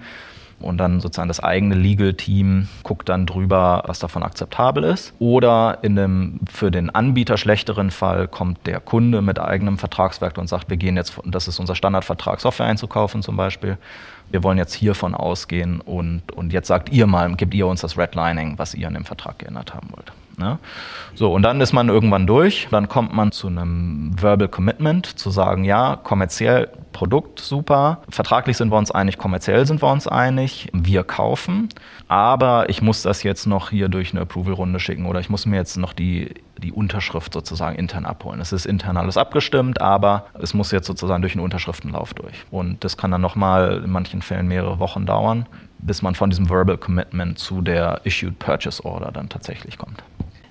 und dann sozusagen das eigene Legal-Team guckt dann drüber, was davon akzeptabel ist. Oder in einem für den Anbieter schlechteren Fall kommt der Kunde mit eigenem Vertragswerk und sagt, wir gehen jetzt, das ist unser Standardvertrag, Software einzukaufen zum Beispiel. Wir wollen jetzt hiervon ausgehen und, und jetzt sagt ihr mal, gebt ihr uns das Redlining, was ihr in dem Vertrag geändert haben wollt. Ne? So, und dann ist man irgendwann durch. Dann kommt man zu einem Verbal Commitment, zu sagen, ja, kommerziell Produkt super, vertraglich sind wir uns einig, kommerziell sind wir uns einig, wir kaufen, aber ich muss das jetzt noch hier durch eine Approval-Runde schicken oder ich muss mir jetzt noch die, die Unterschrift sozusagen intern abholen. Es ist intern alles abgestimmt, aber es muss jetzt sozusagen durch einen Unterschriftenlauf durch. Und das kann dann nochmal in manchen Fällen mehrere Wochen dauern, bis man von diesem Verbal Commitment zu der Issued Purchase Order dann tatsächlich kommt.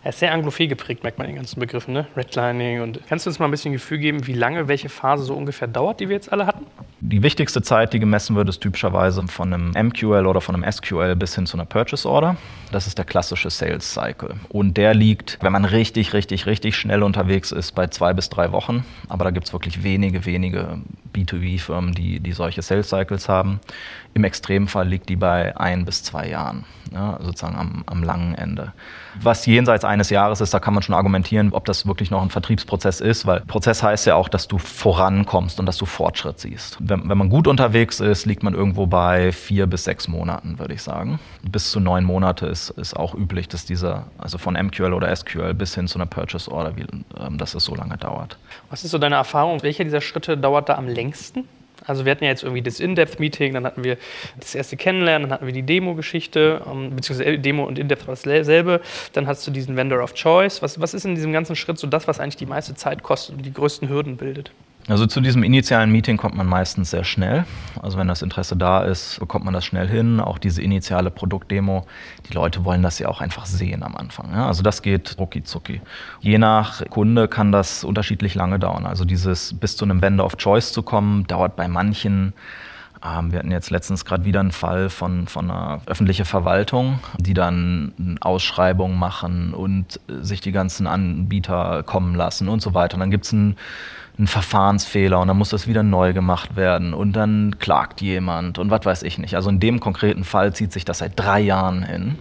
Er ist sehr anglophil geprägt, merkt man den ganzen Begriffen, ne? Redlining. Und kannst du uns mal ein bisschen Gefühl geben, wie lange welche Phase so ungefähr dauert, die wir jetzt alle hatten? Die wichtigste Zeit, die gemessen wird, ist typischerweise von einem MQL oder von einem SQL bis hin zu einer Purchase Order. Das ist der klassische Sales Cycle. Und der liegt, wenn man richtig, richtig, richtig schnell unterwegs ist, bei zwei bis drei Wochen. Aber da gibt es wirklich wenige, wenige B2B-Firmen, die, die solche Sales Cycles haben. Im Extremfall liegt die bei ein bis zwei Jahren, ja, sozusagen am, am langen Ende. Was jenseits eines Jahres ist, da kann man schon argumentieren, ob das wirklich noch ein Vertriebsprozess ist, weil Prozess heißt ja auch, dass du vorankommst und dass du Fortschritt siehst. Wenn, wenn man gut unterwegs ist, liegt man irgendwo bei vier bis sechs Monaten, würde ich sagen. Bis zu neun Monate ist, ist auch üblich, dass dieser, also von MQL oder SQL bis hin zu einer Purchase Order, wie, ähm, dass es so lange dauert. Was ist so deine Erfahrung? Welcher dieser Schritte dauert da am längsten? Also wir hatten ja jetzt irgendwie das In-Depth-Meeting, dann hatten wir das erste Kennenlernen, dann hatten wir die Demo-Geschichte, ähm, beziehungsweise Demo und In-Depth war dasselbe. Dann hast du diesen Vendor of Choice. Was, was ist in diesem ganzen Schritt so das, was eigentlich die meiste Zeit kostet und die größten Hürden bildet? Also zu diesem initialen Meeting kommt man meistens sehr schnell. Also wenn das Interesse da ist, bekommt man das schnell hin. Auch diese initiale Produktdemo, die Leute wollen das ja auch einfach sehen am Anfang. Ja? Also das geht rucki zucki. Je nach Kunde kann das unterschiedlich lange dauern. Also dieses bis zu einem Vendor of Choice zu kommen, dauert bei manchen wir hatten jetzt letztens gerade wieder einen Fall von, von einer öffentlichen Verwaltung, die dann Ausschreibungen machen und sich die ganzen Anbieter kommen lassen und so weiter. Und dann gibt es einen ein Verfahrensfehler und dann muss das wieder neu gemacht werden und dann klagt jemand und was weiß ich nicht. Also in dem konkreten Fall zieht sich das seit drei Jahren hin,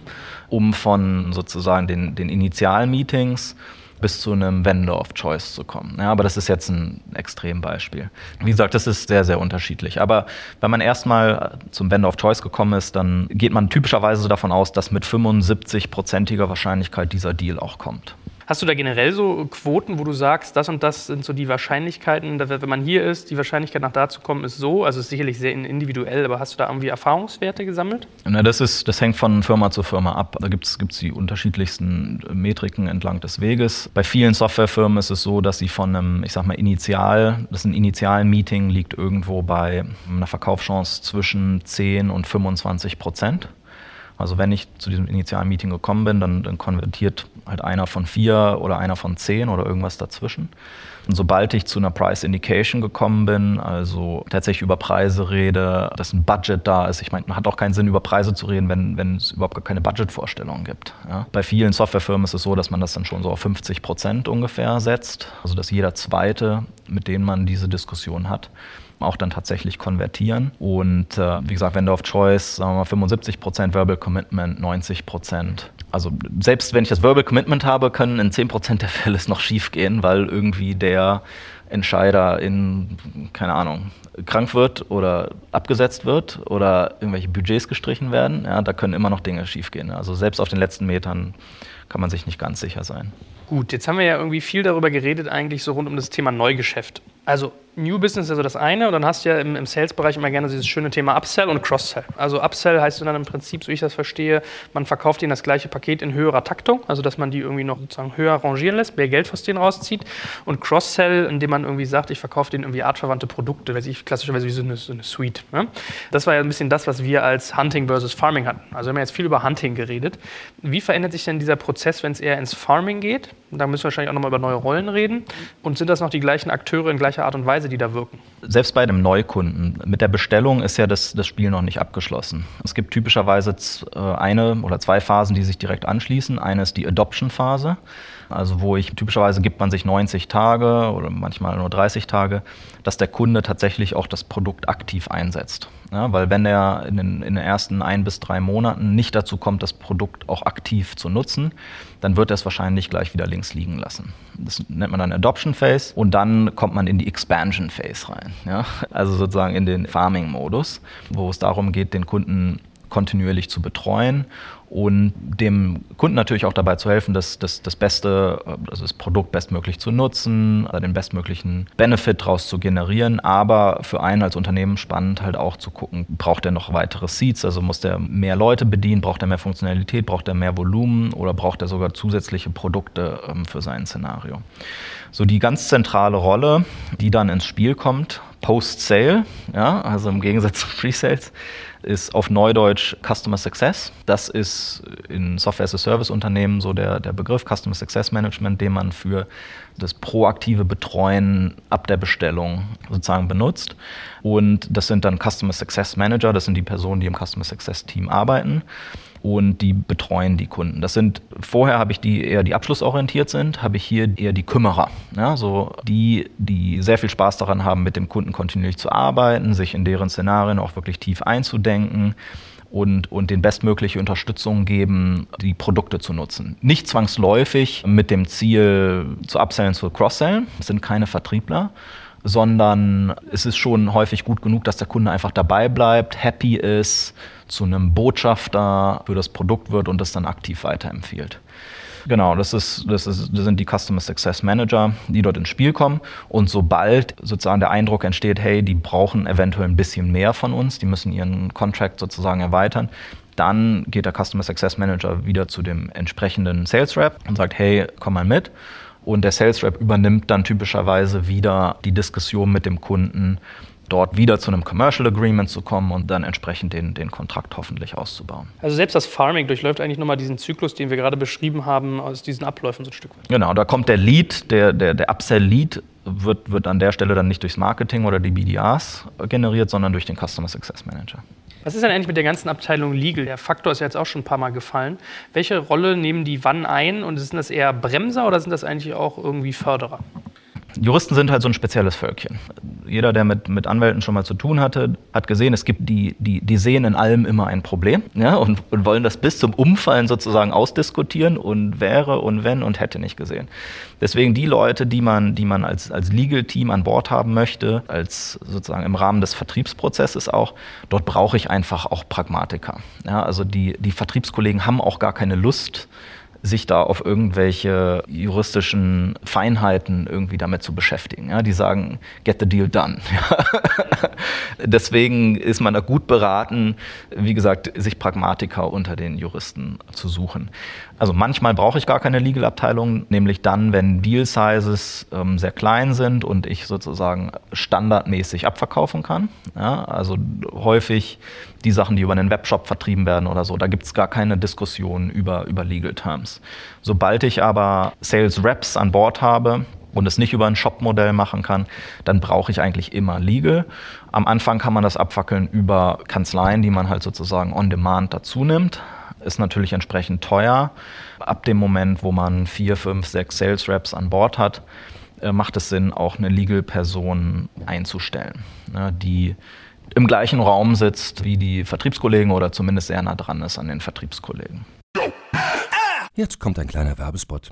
um von sozusagen den, den Initialmeetings bis zu einem Vendor of Choice zu kommen. Ja, aber das ist jetzt ein Extrembeispiel. Wie gesagt, das ist sehr, sehr unterschiedlich. Aber wenn man erstmal zum Vendor of Choice gekommen ist, dann geht man typischerweise davon aus, dass mit 75-prozentiger Wahrscheinlichkeit dieser Deal auch kommt. Hast du da generell so Quoten, wo du sagst, das und das sind so die Wahrscheinlichkeiten, wenn man hier ist, die Wahrscheinlichkeit nach da zu kommen ist so? Also ist sicherlich sehr individuell, aber hast du da irgendwie Erfahrungswerte gesammelt? Na, das, ist, das hängt von Firma zu Firma ab. Da gibt es die unterschiedlichsten Metriken entlang des Weges. Bei vielen Softwarefirmen ist es so, dass sie von einem, ich sag mal, Initial, das ist ein Initial-Meeting liegt irgendwo bei einer Verkaufschance zwischen 10 und 25 Prozent. Also wenn ich zu diesem initialen Meeting gekommen bin, dann, dann, konvertiert halt einer von vier oder einer von zehn oder irgendwas dazwischen. Und sobald ich zu einer Price Indication gekommen bin, also tatsächlich über Preise rede, dass ein Budget da ist, ich meine, man hat auch keinen Sinn, über Preise zu reden, wenn, wenn es überhaupt gar keine Budgetvorstellungen gibt. Ja. Bei vielen Softwarefirmen ist es so, dass man das dann schon so auf 50 Prozent ungefähr setzt. Also dass jeder Zweite, mit dem man diese Diskussion hat, auch dann tatsächlich konvertieren. Und äh, wie gesagt, Vendor of Choice, sagen wir mal 75 Prozent Verbal Commitment, 90 Prozent. Also selbst wenn ich das Verbal Commitment habe, können in 10 Prozent der Fälle es noch schief gehen, weil irgendwie der Entscheider in, keine Ahnung, krank wird oder abgesetzt wird oder irgendwelche Budgets gestrichen werden. Ja, da können immer noch Dinge schiefgehen. Also selbst auf den letzten Metern kann man sich nicht ganz sicher sein. Gut, jetzt haben wir ja irgendwie viel darüber geredet, eigentlich so rund um das Thema Neugeschäft. Also New Business ist also das eine und dann hast du ja im, im Sales-Bereich immer gerne dieses schöne Thema Upsell und Cross-Sell. Also Upsell heißt dann im Prinzip, so ich das verstehe, man verkauft ihnen das gleiche Paket in höherer Taktung, also dass man die irgendwie noch sozusagen höher rangieren lässt, mehr Geld aus denen rauszieht. Und Cross-Sell, indem man irgendwie sagt, ich verkaufe denen irgendwie artverwandte Produkte, weiß ich, klassischerweise wie so eine, so eine Suite. Ne? Das war ja ein bisschen das, was wir als Hunting versus Farming hatten. Also wir haben jetzt viel über Hunting geredet. Wie verändert sich denn dieser Prozess, wenn es eher ins Farming geht? Da müssen wir wahrscheinlich auch nochmal über neue Rollen reden. Und sind das noch die gleichen Akteure in gleicher Art und Weise, die da wirken? Selbst bei einem Neukunden. Mit der Bestellung ist ja das, das Spiel noch nicht abgeschlossen. Es gibt typischerweise äh, eine oder zwei Phasen, die sich direkt anschließen. Eine ist die Adoption-Phase. Also wo ich typischerweise gibt man sich 90 Tage oder manchmal nur 30 Tage, dass der Kunde tatsächlich auch das Produkt aktiv einsetzt. Ja, weil wenn er in den, in den ersten ein bis drei Monaten nicht dazu kommt, das Produkt auch aktiv zu nutzen, dann wird er es wahrscheinlich gleich wieder links liegen lassen. Das nennt man dann Adoption Phase und dann kommt man in die Expansion Phase rein. Ja? Also sozusagen in den Farming-Modus, wo es darum geht, den Kunden kontinuierlich zu betreuen und dem Kunden natürlich auch dabei zu helfen, das, das, das beste, also das Produkt bestmöglich zu nutzen, den bestmöglichen Benefit daraus zu generieren, aber für einen als Unternehmen spannend halt auch zu gucken, braucht er noch weitere Seats, also muss der mehr Leute bedienen, braucht er mehr Funktionalität, braucht er mehr Volumen? Oder braucht er sogar zusätzliche Produkte ähm, für sein Szenario. So die ganz zentrale Rolle, die dann ins Spiel kommt, Post-Sale, ja, also im Gegensatz zu Pre-Sales, ist auf Neudeutsch Customer Success. Das ist in Software-as-a-Service-Unternehmen so der, der Begriff Customer Success Management, den man für das proaktive Betreuen ab der Bestellung sozusagen benutzt. Und das sind dann Customer Success Manager, das sind die Personen, die im Customer Success Team arbeiten und die betreuen die Kunden. Das sind vorher habe ich die eher die abschlussorientiert sind, habe ich hier eher die Kümmerer, ja, so die die sehr viel Spaß daran haben mit dem Kunden kontinuierlich zu arbeiten, sich in deren Szenarien auch wirklich tief einzudenken und, und den bestmögliche Unterstützung geben, die Produkte zu nutzen. Nicht zwangsläufig mit dem Ziel zu upsellen, zu cross-sellen, sind keine Vertriebler, sondern es ist schon häufig gut genug, dass der Kunde einfach dabei bleibt, happy ist, zu einem Botschafter für das Produkt wird und das dann aktiv weiterempfiehlt. Genau, das, ist, das, ist, das sind die Customer Success Manager, die dort ins Spiel kommen. Und sobald sozusagen der Eindruck entsteht, hey, die brauchen eventuell ein bisschen mehr von uns, die müssen ihren Contract sozusagen erweitern, dann geht der Customer Success Manager wieder zu dem entsprechenden Sales Rep und sagt, hey, komm mal mit. Und der Sales Rep übernimmt dann typischerweise wieder die Diskussion mit dem Kunden, dort wieder zu einem Commercial Agreement zu kommen und dann entsprechend den, den Kontrakt hoffentlich auszubauen. Also selbst das Farming durchläuft eigentlich nochmal diesen Zyklus, den wir gerade beschrieben haben, aus diesen Abläufen so ein Stück weit. Genau, da kommt der Lead, der, der, der Upsell-Lead wird, wird an der Stelle dann nicht durchs Marketing oder die BDAs generiert, sondern durch den Customer Success Manager. Was ist denn eigentlich mit der ganzen Abteilung Legal? Der Faktor ist ja jetzt auch schon ein paar Mal gefallen. Welche Rolle nehmen die wann ein? Und sind das eher Bremser oder sind das eigentlich auch irgendwie Förderer? Juristen sind halt so ein spezielles Völkchen. Jeder, der mit, mit Anwälten schon mal zu tun hatte, hat gesehen, es gibt die, die, die sehen in allem immer ein Problem ja, und, und wollen das bis zum Umfallen sozusagen ausdiskutieren und wäre und wenn und hätte nicht gesehen. Deswegen die Leute, die man, die man als, als Legal-Team an Bord haben möchte, als sozusagen im Rahmen des Vertriebsprozesses auch, dort brauche ich einfach auch Pragmatiker. Ja, also die, die Vertriebskollegen haben auch gar keine Lust, sich da auf irgendwelche juristischen Feinheiten irgendwie damit zu beschäftigen. Ja, die sagen, get the deal done. *laughs* Deswegen ist man da gut beraten, wie gesagt, sich Pragmatiker unter den Juristen zu suchen. Also manchmal brauche ich gar keine Legal-Abteilung, nämlich dann, wenn Deal-Sizes ähm, sehr klein sind und ich sozusagen standardmäßig abverkaufen kann. Ja, also häufig die Sachen, die über einen Webshop vertrieben werden oder so, da gibt es gar keine Diskussion über, über Legal Terms. Sobald ich aber Sales Reps an Bord habe, und es nicht über ein Shop-Modell machen kann, dann brauche ich eigentlich immer Legal. Am Anfang kann man das abfackeln über Kanzleien, die man halt sozusagen on demand dazu nimmt ist natürlich entsprechend teuer. Ab dem Moment, wo man vier, fünf, sechs Sales Reps an Bord hat, äh, macht es Sinn, auch eine Legal-Person einzustellen, ne, die im gleichen Raum sitzt wie die Vertriebskollegen oder zumindest sehr nah dran ist an den Vertriebskollegen. Jetzt kommt ein kleiner Werbespot.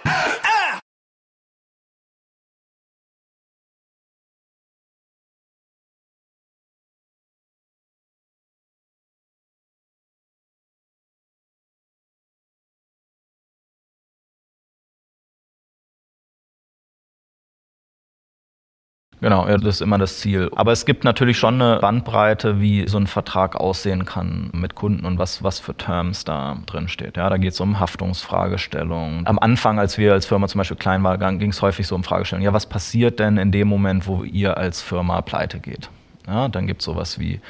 Genau, ja, das ist immer das Ziel. Aber es gibt natürlich schon eine Bandbreite, wie so ein Vertrag aussehen kann mit Kunden und was, was für Terms da drin steht. Ja, da geht es um Haftungsfragestellungen. Am Anfang, als wir als Firma zum Beispiel klein waren, ging es häufig so um Fragestellungen. Ja, was passiert denn in dem Moment, wo ihr als Firma pleite geht? Ja, dann gibt es sowas wie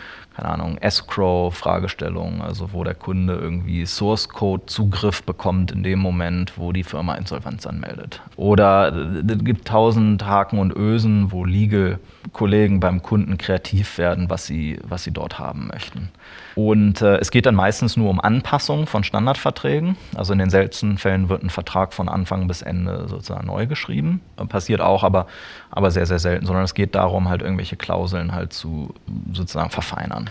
keine Ahnung, Escrow-Fragestellungen, also wo der Kunde irgendwie Source-Code-Zugriff bekommt in dem Moment, wo die Firma Insolvenz anmeldet. Oder es gibt tausend Haken und Ösen, wo Legal-Kollegen beim Kunden kreativ werden, was sie, was sie dort haben möchten. Und äh, es geht dann meistens nur um Anpassungen von Standardverträgen. Also in den seltensten Fällen wird ein Vertrag von Anfang bis Ende sozusagen neu geschrieben. Passiert auch, aber, aber sehr, sehr selten, sondern es geht darum, halt irgendwelche Klauseln halt zu sozusagen verfeinern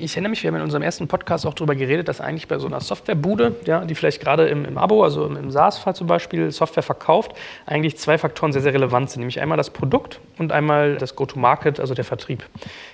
ich erinnere mich, wir haben in unserem ersten Podcast auch darüber geredet, dass eigentlich bei so einer Softwarebude, ja, die vielleicht gerade im, im Abo, also im, im SaaS-Fall zum Beispiel, Software verkauft, eigentlich zwei Faktoren sehr, sehr relevant sind, nämlich einmal das Produkt und einmal das Go-to-Market, also der Vertrieb.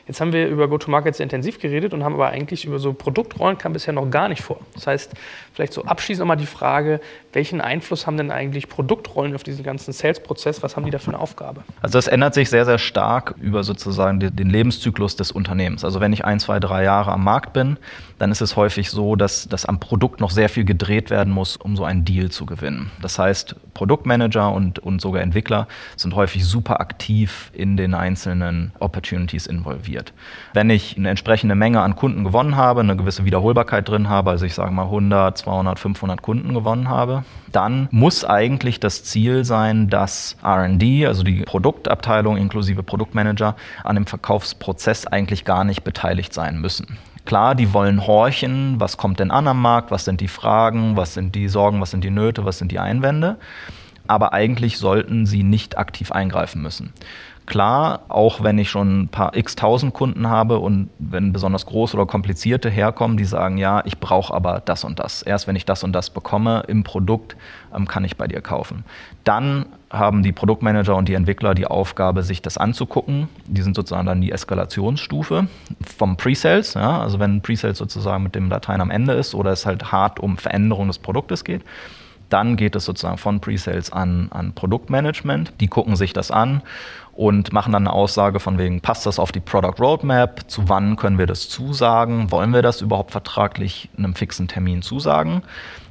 Jetzt haben wir über Go-to-Market sehr intensiv geredet und haben aber eigentlich über so Produktrollen kam bisher noch gar nicht vor. Das heißt, vielleicht so abschließend nochmal die Frage, welchen Einfluss haben denn eigentlich Produktrollen auf diesen ganzen Sales-Prozess? Was haben die da für eine Aufgabe? Also das ändert sich sehr, sehr stark über sozusagen den Lebenszyklus des Unternehmens. Also wenn ich ein, zwei, drei Jahre Jahre am Markt bin, dann ist es häufig so, dass, dass am Produkt noch sehr viel gedreht werden muss, um so einen Deal zu gewinnen. Das heißt, Produktmanager und, und sogar Entwickler sind häufig super aktiv in den einzelnen Opportunities involviert. Wenn ich eine entsprechende Menge an Kunden gewonnen habe, eine gewisse Wiederholbarkeit drin habe, also ich sage mal 100, 200, 500 Kunden gewonnen habe, dann muss eigentlich das Ziel sein, dass RD, also die Produktabteilung inklusive Produktmanager, an dem Verkaufsprozess eigentlich gar nicht beteiligt sein müssen. Klar, die wollen horchen, was kommt denn an am Markt, was sind die Fragen, was sind die Sorgen, was sind die Nöte, was sind die Einwände. Aber eigentlich sollten sie nicht aktiv eingreifen müssen. Klar, auch wenn ich schon ein paar x tausend Kunden habe und wenn besonders große oder komplizierte herkommen, die sagen, ja, ich brauche aber das und das. Erst wenn ich das und das bekomme im Produkt, ähm, kann ich bei dir kaufen. Dann haben die Produktmanager und die Entwickler die Aufgabe, sich das anzugucken. Die sind sozusagen dann die Eskalationsstufe vom Pre-Sales. Ja? Also wenn Pre-Sales sozusagen mit dem Dateien am Ende ist oder es halt hart um Veränderung des Produktes geht. Dann geht es sozusagen von Pre-Sales an, an Produktmanagement. Die gucken sich das an und machen dann eine Aussage von wegen, passt das auf die Product Roadmap? Zu wann können wir das zusagen? Wollen wir das überhaupt vertraglich einem fixen Termin zusagen?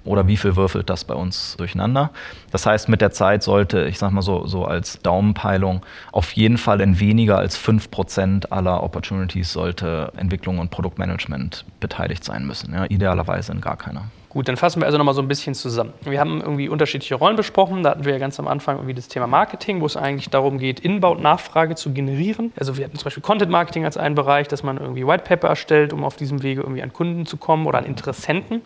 Oder wie viel würfelt das bei uns durcheinander? Das heißt, mit der Zeit sollte, ich sag mal so, so als Daumenpeilung, auf jeden Fall in weniger als 5% aller Opportunities sollte Entwicklung und Produktmanagement beteiligt sein müssen. Ja, idealerweise in gar keiner. Gut, dann fassen wir also nochmal so ein bisschen zusammen. Wir haben irgendwie unterschiedliche Rollen besprochen. Da hatten wir ja ganz am Anfang irgendwie das Thema Marketing, wo es eigentlich darum geht, Inbound-Nachfrage zu generieren. Also wir hatten zum Beispiel Content Marketing als einen Bereich, dass man irgendwie White Paper erstellt, um auf diesem Wege irgendwie an Kunden zu kommen oder an Interessenten.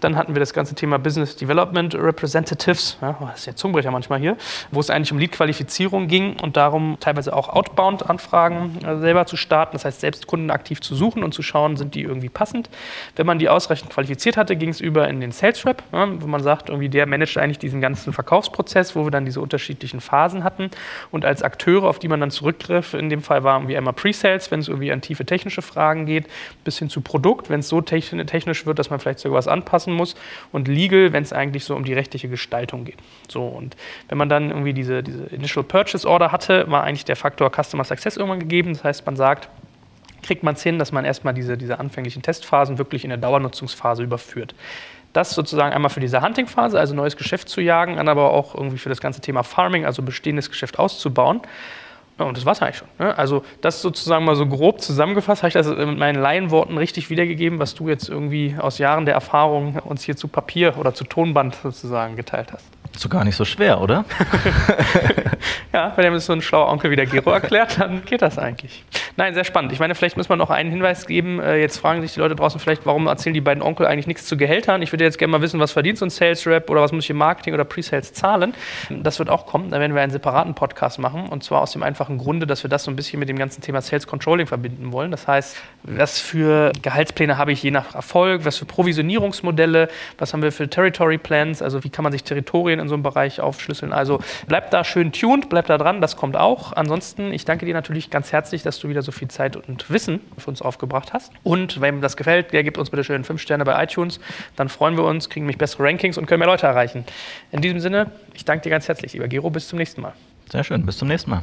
Dann hatten wir das ganze Thema Business Development Representatives, ja, das ist ja Zungenbrecher manchmal hier, wo es eigentlich um Lead-Qualifizierung ging und darum, teilweise auch Outbound-Anfragen äh, selber zu starten. Das heißt, selbst Kunden aktiv zu suchen und zu schauen, sind die irgendwie passend. Wenn man die ausreichend qualifiziert hatte, ging es über in den Sales Rep, ja, wo man sagt, irgendwie der managt eigentlich diesen ganzen Verkaufsprozess, wo wir dann diese unterschiedlichen Phasen hatten. Und als Akteure, auf die man dann zurückgriff, in dem Fall war irgendwie einmal Pre-Sales, wenn es irgendwie an tiefe technische Fragen geht, bis hin zu Produkt, wenn es so technisch wird, dass man vielleicht sogar was anpassen muss. Und Legal, wenn es eigentlich so um die rechtliche Gestaltung geht. So, und wenn man dann irgendwie diese, diese Initial Purchase Order hatte, war eigentlich der Faktor Customer Success irgendwann gegeben. Das heißt, man sagt, kriegt man es hin, dass man erstmal diese, diese anfänglichen Testphasen wirklich in der Dauernutzungsphase überführt. Das sozusagen einmal für diese Hunting-Phase, also neues Geschäft zu jagen, dann aber auch irgendwie für das ganze Thema Farming, also bestehendes Geschäft auszubauen. Und das war es eigentlich schon. Ne? Also das sozusagen mal so grob zusammengefasst, habe ich das mit meinen Laienworten richtig wiedergegeben, was du jetzt irgendwie aus Jahren der Erfahrung uns hier zu Papier oder zu Tonband sozusagen geteilt hast. So gar nicht so schwer, oder? *laughs* ja, wenn mir so ein schlauer Onkel wie der Gero erklärt, dann geht das eigentlich. Nein, sehr spannend. Ich meine, vielleicht muss man noch einen Hinweis geben. Äh, jetzt fragen sich die Leute draußen vielleicht, warum erzählen die beiden Onkel eigentlich nichts zu Gehältern? Ich würde jetzt gerne mal wissen, was verdient so ein Sales Rep oder was muss ich im Marketing oder Pre-Sales zahlen? Das wird auch kommen. Da werden wir einen separaten Podcast machen. Und zwar aus dem einfachen Grunde, dass wir das so ein bisschen mit dem ganzen Thema Sales Controlling verbinden wollen. Das heißt, was für Gehaltspläne habe ich je nach Erfolg? Was für Provisionierungsmodelle? Was haben wir für Territory Plans? Also wie kann man sich Territorien in so einem Bereich aufschlüsseln. Also bleibt da schön tuned, bleibt da dran, das kommt auch. Ansonsten, ich danke dir natürlich ganz herzlich, dass du wieder so viel Zeit und Wissen für uns aufgebracht hast. Und wenn das gefällt, der gibt uns bitte schön fünf Sterne bei iTunes. Dann freuen wir uns, kriegen mich bessere Rankings und können mehr Leute erreichen. In diesem Sinne, ich danke dir ganz herzlich, lieber Gero. Bis zum nächsten Mal. Sehr schön, bis zum nächsten Mal.